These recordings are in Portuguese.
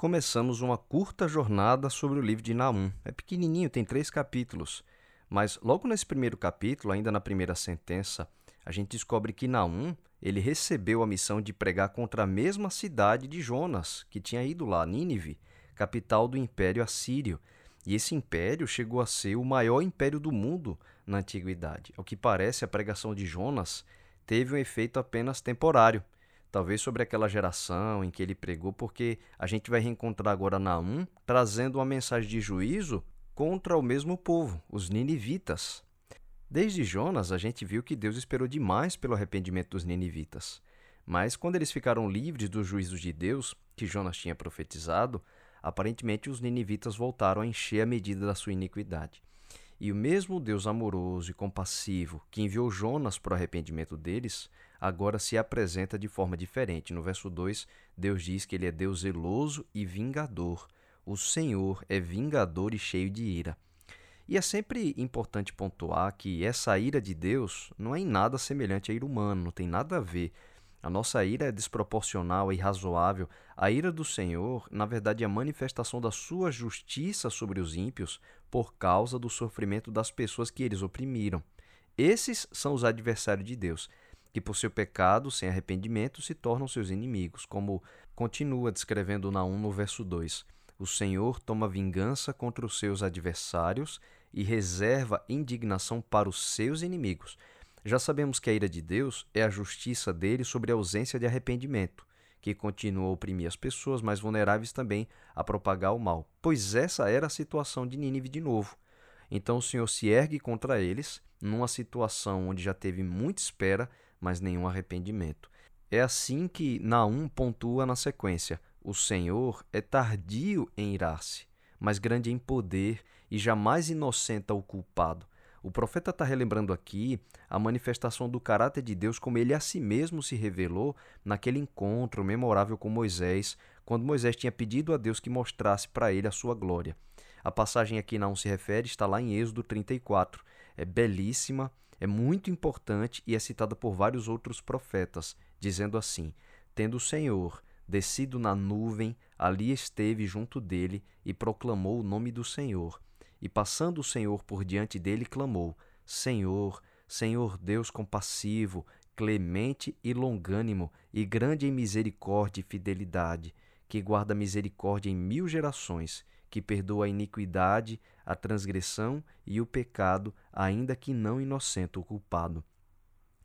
começamos uma curta jornada sobre o livro de Naum. É pequenininho, tem três capítulos. Mas logo nesse primeiro capítulo, ainda na primeira sentença, a gente descobre que Naum ele recebeu a missão de pregar contra a mesma cidade de Jonas, que tinha ido lá, Nínive, capital do Império Assírio. E esse império chegou a ser o maior império do mundo na antiguidade. Ao que parece, a pregação de Jonas teve um efeito apenas temporário talvez sobre aquela geração em que ele pregou, porque a gente vai reencontrar agora Naum trazendo uma mensagem de juízo contra o mesmo povo, os ninivitas. Desde Jonas, a gente viu que Deus esperou demais pelo arrependimento dos ninivitas. Mas quando eles ficaram livres dos juízos de Deus, que Jonas tinha profetizado, aparentemente os ninivitas voltaram a encher a medida da sua iniquidade. E o mesmo Deus amoroso e compassivo que enviou Jonas para o arrependimento deles, agora se apresenta de forma diferente. No verso 2, Deus diz que ele é Deus zeloso e vingador. O Senhor é vingador e cheio de ira. E é sempre importante pontuar que essa ira de Deus não é em nada semelhante à ira humana, não tem nada a ver a nossa ira é desproporcional e irrazoável. A ira do Senhor, na verdade, é a manifestação da sua justiça sobre os ímpios por causa do sofrimento das pessoas que eles oprimiram. Esses são os adversários de Deus, que por seu pecado, sem arrependimento, se tornam seus inimigos, como continua descrevendo Naum no verso 2. O Senhor toma vingança contra os seus adversários e reserva indignação para os seus inimigos. Já sabemos que a ira de Deus é a justiça dele sobre a ausência de arrependimento, que continua a oprimir as pessoas mais vulneráveis também a propagar o mal, pois essa era a situação de Nínive de novo. Então o Senhor se ergue contra eles, numa situação onde já teve muita espera, mas nenhum arrependimento. É assim que Naum pontua na sequência: O Senhor é tardio em irar-se, mas grande em poder e jamais inocenta o culpado. O profeta está relembrando aqui a manifestação do caráter de Deus como ele a si mesmo se revelou naquele encontro memorável com Moisés, quando Moisés tinha pedido a Deus que mostrasse para ele a sua glória. A passagem aqui não se refere, está lá em Êxodo 34. É belíssima, é muito importante e é citada por vários outros profetas, dizendo assim: Tendo o Senhor descido na nuvem, ali esteve junto dele e proclamou o nome do Senhor. E passando o Senhor por diante dele, clamou: Senhor, Senhor Deus compassivo, clemente e longânimo, e grande em misericórdia e fidelidade, que guarda misericórdia em mil gerações, que perdoa a iniquidade, a transgressão e o pecado, ainda que não inocente o culpado.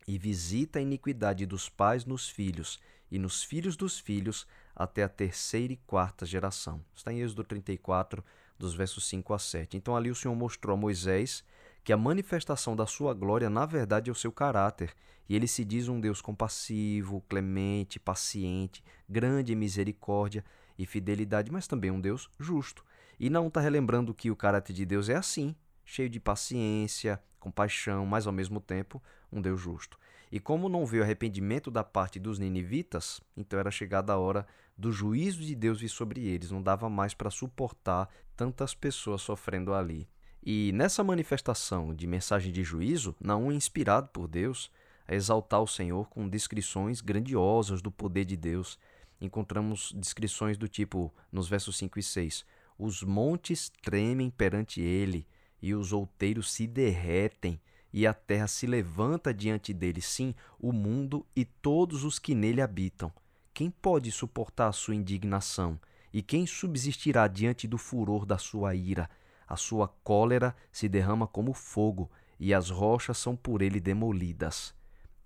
E visita a iniquidade dos pais nos filhos, e nos filhos dos filhos, até a terceira e quarta geração. Está em Êxodo 34, dos versos 5 a 7. Então ali o Senhor mostrou a Moisés que a manifestação da sua glória, na verdade, é o seu caráter. E ele se diz um Deus compassivo, clemente, paciente, grande em misericórdia e fidelidade, mas também um Deus justo. E não está relembrando que o caráter de Deus é assim, cheio de paciência, compaixão, mas ao mesmo tempo um Deus justo. E como não veio arrependimento da parte dos ninivitas, então era chegada a hora do juízo de Deus vir sobre eles, não dava mais para suportar tantas pessoas sofrendo ali. E nessa manifestação de mensagem de juízo, Naum é inspirado por Deus a exaltar o Senhor com descrições grandiosas do poder de Deus. Encontramos descrições do tipo, nos versos 5 e 6, os montes tremem perante ele, e os outeiros se derretem, e a terra se levanta diante dele, sim, o mundo e todos os que nele habitam. Quem pode suportar a sua indignação? E quem subsistirá diante do furor da sua ira? A sua cólera se derrama como fogo, e as rochas são por ele demolidas.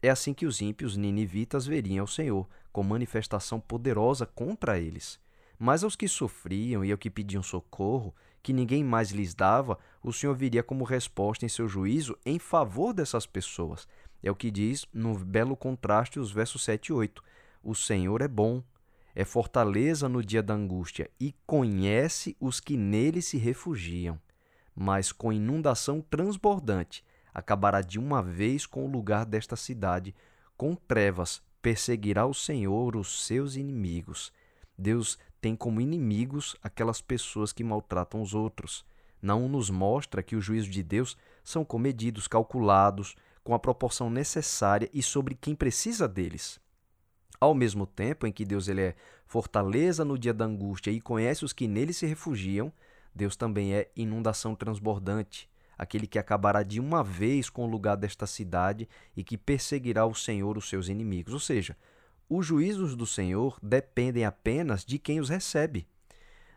É assim que os ímpios ninivitas veriam o Senhor, com manifestação poderosa contra eles. Mas aos que sofriam e aos que pediam socorro, que ninguém mais lhes dava, o Senhor viria como resposta em seu juízo em favor dessas pessoas. É o que diz no belo contraste os versos 7 e 8. O Senhor é bom, é fortaleza no dia da angústia e conhece os que nele se refugiam. Mas com inundação transbordante acabará de uma vez com o lugar desta cidade, com trevas perseguirá o Senhor os seus inimigos. Deus tem como inimigos aquelas pessoas que maltratam os outros. Não nos mostra que os juízos de Deus são comedidos, calculados, com a proporção necessária e sobre quem precisa deles. Ao mesmo tempo em que Deus ele é fortaleza no dia da angústia e conhece os que nele se refugiam, Deus também é inundação transbordante, aquele que acabará de uma vez com o lugar desta cidade e que perseguirá o Senhor os seus inimigos. Ou seja, os juízos do Senhor dependem apenas de quem os recebe.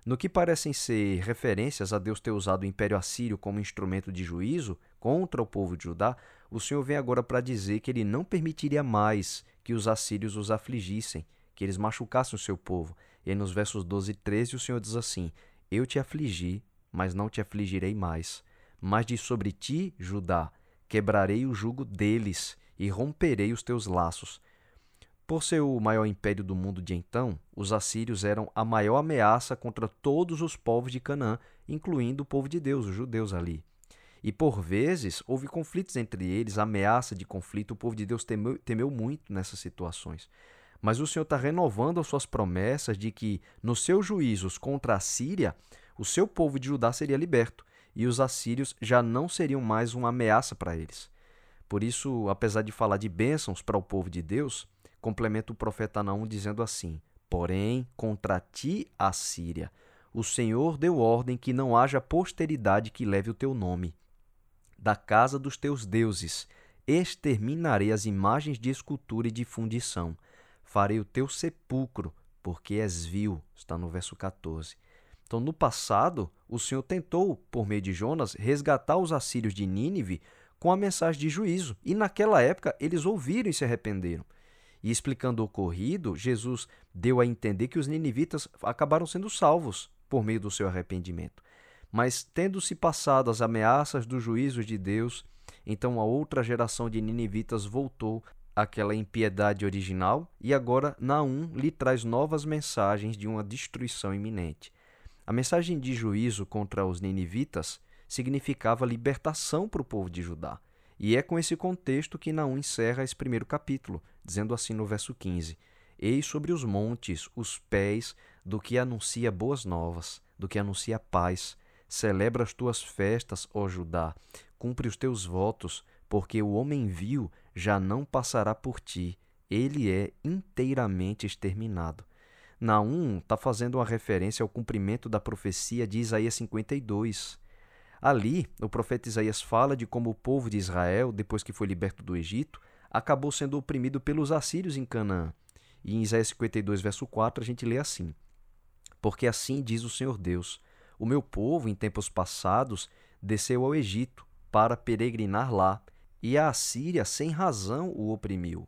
No que parecem ser referências a Deus ter usado o Império Assírio como instrumento de juízo contra o povo de Judá, o Senhor vem agora para dizer que ele não permitiria mais que os assírios os afligissem, que eles machucassem o seu povo. E aí, nos versos 12 e 13, o Senhor diz assim: Eu te afligi, mas não te afligirei mais. Mas de sobre ti, Judá, quebrarei o jugo deles e romperei os teus laços por ser o maior império do mundo de então, os assírios eram a maior ameaça contra todos os povos de Canaã, incluindo o povo de Deus, os judeus ali. E por vezes houve conflitos entre eles, ameaça de conflito, o povo de Deus temeu, temeu muito nessas situações. Mas o Senhor está renovando as suas promessas de que, nos seus juízos contra a Síria, o seu povo de Judá seria liberto e os assírios já não seriam mais uma ameaça para eles. Por isso, apesar de falar de bênçãos para o povo de Deus, complementa o profeta Naum dizendo assim: Porém, contra ti, a Síria, o Senhor deu ordem que não haja posteridade que leve o teu nome. Da casa dos teus deuses exterminarei as imagens de escultura e de fundição. Farei o teu sepulcro, porque és vil. Está no verso 14. Então, no passado, o Senhor tentou, por meio de Jonas, resgatar os assírios de Nínive com a mensagem de juízo. E naquela época, eles ouviram e se arrependeram. E explicando o ocorrido, Jesus deu a entender que os ninivitas acabaram sendo salvos por meio do seu arrependimento. Mas, tendo-se passado as ameaças dos juízos de Deus, então a outra geração de ninivitas voltou àquela impiedade original e agora Naum lhe traz novas mensagens de uma destruição iminente. A mensagem de juízo contra os ninivitas significava libertação para o povo de Judá. E é com esse contexto que Naum encerra esse primeiro capítulo, dizendo assim no verso 15: Eis sobre os montes os pés do que anuncia boas novas, do que anuncia paz. Celebra as tuas festas, ó Judá, cumpre os teus votos, porque o homem vil já não passará por ti, ele é inteiramente exterminado. Naum está fazendo uma referência ao cumprimento da profecia de Isaías 52. Ali, o profeta Isaías fala de como o povo de Israel, depois que foi liberto do Egito, acabou sendo oprimido pelos assírios em Canaã. E em Isaías 52, verso 4, a gente lê assim: Porque assim diz o Senhor Deus: O meu povo, em tempos passados, desceu ao Egito para peregrinar lá, e a Assíria, sem razão, o oprimiu.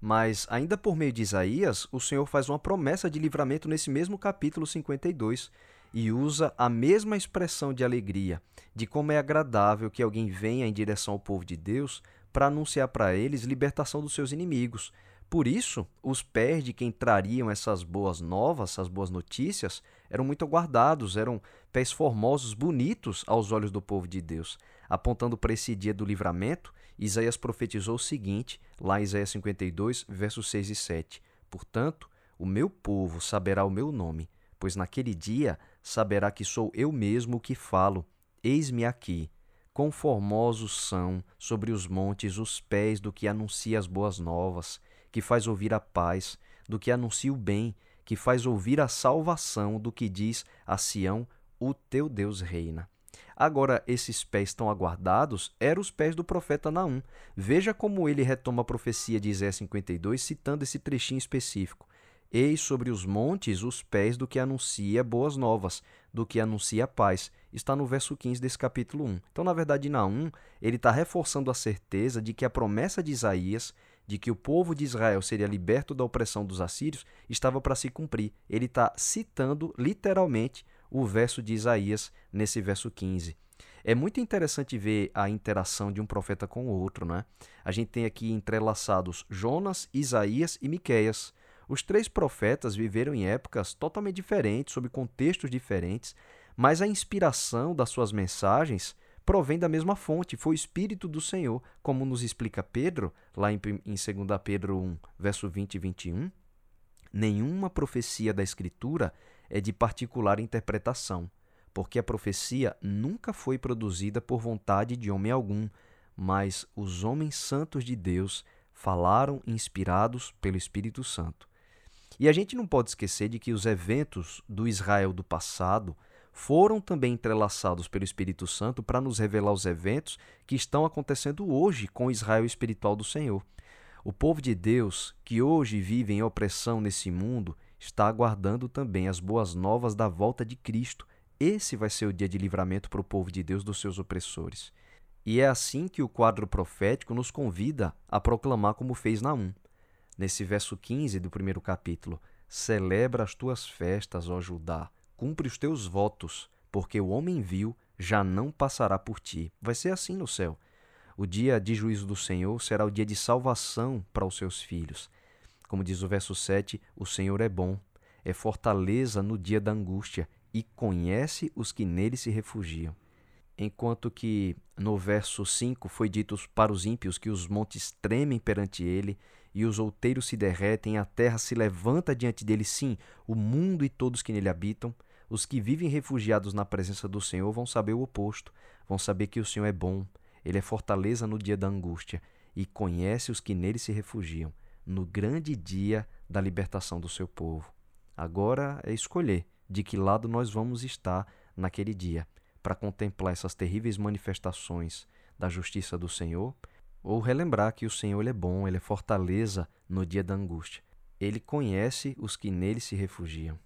Mas, ainda por meio de Isaías, o Senhor faz uma promessa de livramento nesse mesmo capítulo 52, e usa a mesma expressão de alegria, de como é agradável que alguém venha em direção ao povo de Deus para anunciar para eles libertação dos seus inimigos. Por isso, os pés de quem trariam essas boas novas, essas boas notícias, eram muito aguardados, eram pés formosos, bonitos aos olhos do povo de Deus. Apontando para esse dia do livramento, Isaías profetizou o seguinte, lá em Isaías 52, versos 6 e 7. Portanto, o meu povo saberá o meu nome, pois naquele dia saberá que sou eu mesmo que falo. Eis-me aqui. Quão formosos são sobre os montes os pés do que anuncia as boas novas, que faz ouvir a paz, do que anuncia o bem, que faz ouvir a salvação, do que diz a Sião: O teu Deus reina. Agora, esses pés tão aguardados eram os pés do profeta Naum. Veja como ele retoma a profecia de Isaías 52, citando esse trechinho específico. Eis sobre os montes os pés do que anuncia boas novas, do que anuncia paz. Está no verso 15 desse capítulo 1. Então, na verdade, Naum, ele está reforçando a certeza de que a promessa de Isaías, de que o povo de Israel seria liberto da opressão dos assírios, estava para se cumprir. Ele está citando literalmente o verso de Isaías nesse verso 15. É muito interessante ver a interação de um profeta com o outro, né? A gente tem aqui entrelaçados Jonas, Isaías e Miqueias. Os três profetas viveram em épocas totalmente diferentes, sob contextos diferentes, mas a inspiração das suas mensagens provém da mesma fonte, foi o Espírito do Senhor, como nos explica Pedro, lá em, em 2 Pedro 1, verso 20 e 21. Nenhuma profecia da Escritura é de particular interpretação, porque a profecia nunca foi produzida por vontade de homem algum, mas os homens santos de Deus falaram inspirados pelo Espírito Santo. E a gente não pode esquecer de que os eventos do Israel do passado foram também entrelaçados pelo Espírito Santo para nos revelar os eventos que estão acontecendo hoje com o Israel espiritual do Senhor. O povo de Deus, que hoje vive em opressão nesse mundo, está aguardando também as boas novas da volta de Cristo. Esse vai ser o dia de livramento para o povo de Deus dos seus opressores. E é assim que o quadro profético nos convida a proclamar como fez Naum nesse verso 15 do primeiro capítulo: Celebra as tuas festas, ó Judá, cumpre os teus votos, porque o homem vil já não passará por ti. Vai ser assim no céu. O dia de juízo do Senhor será o dia de salvação para os seus filhos. Como diz o verso 7, o Senhor é bom, é fortaleza no dia da angústia e conhece os que nele se refugiam. Enquanto que no verso 5 foi dito para os ímpios que os montes tremem perante ele e os outeiros se derretem, a terra se levanta diante dele, sim, o mundo e todos que nele habitam. Os que vivem refugiados na presença do Senhor vão saber o oposto, vão saber que o Senhor é bom, ele é fortaleza no dia da angústia e conhece os que nele se refugiam, no grande dia da libertação do seu povo. Agora é escolher de que lado nós vamos estar naquele dia, para contemplar essas terríveis manifestações da justiça do Senhor ou relembrar que o Senhor é bom, ele é fortaleza no dia da angústia. Ele conhece os que nele se refugiam.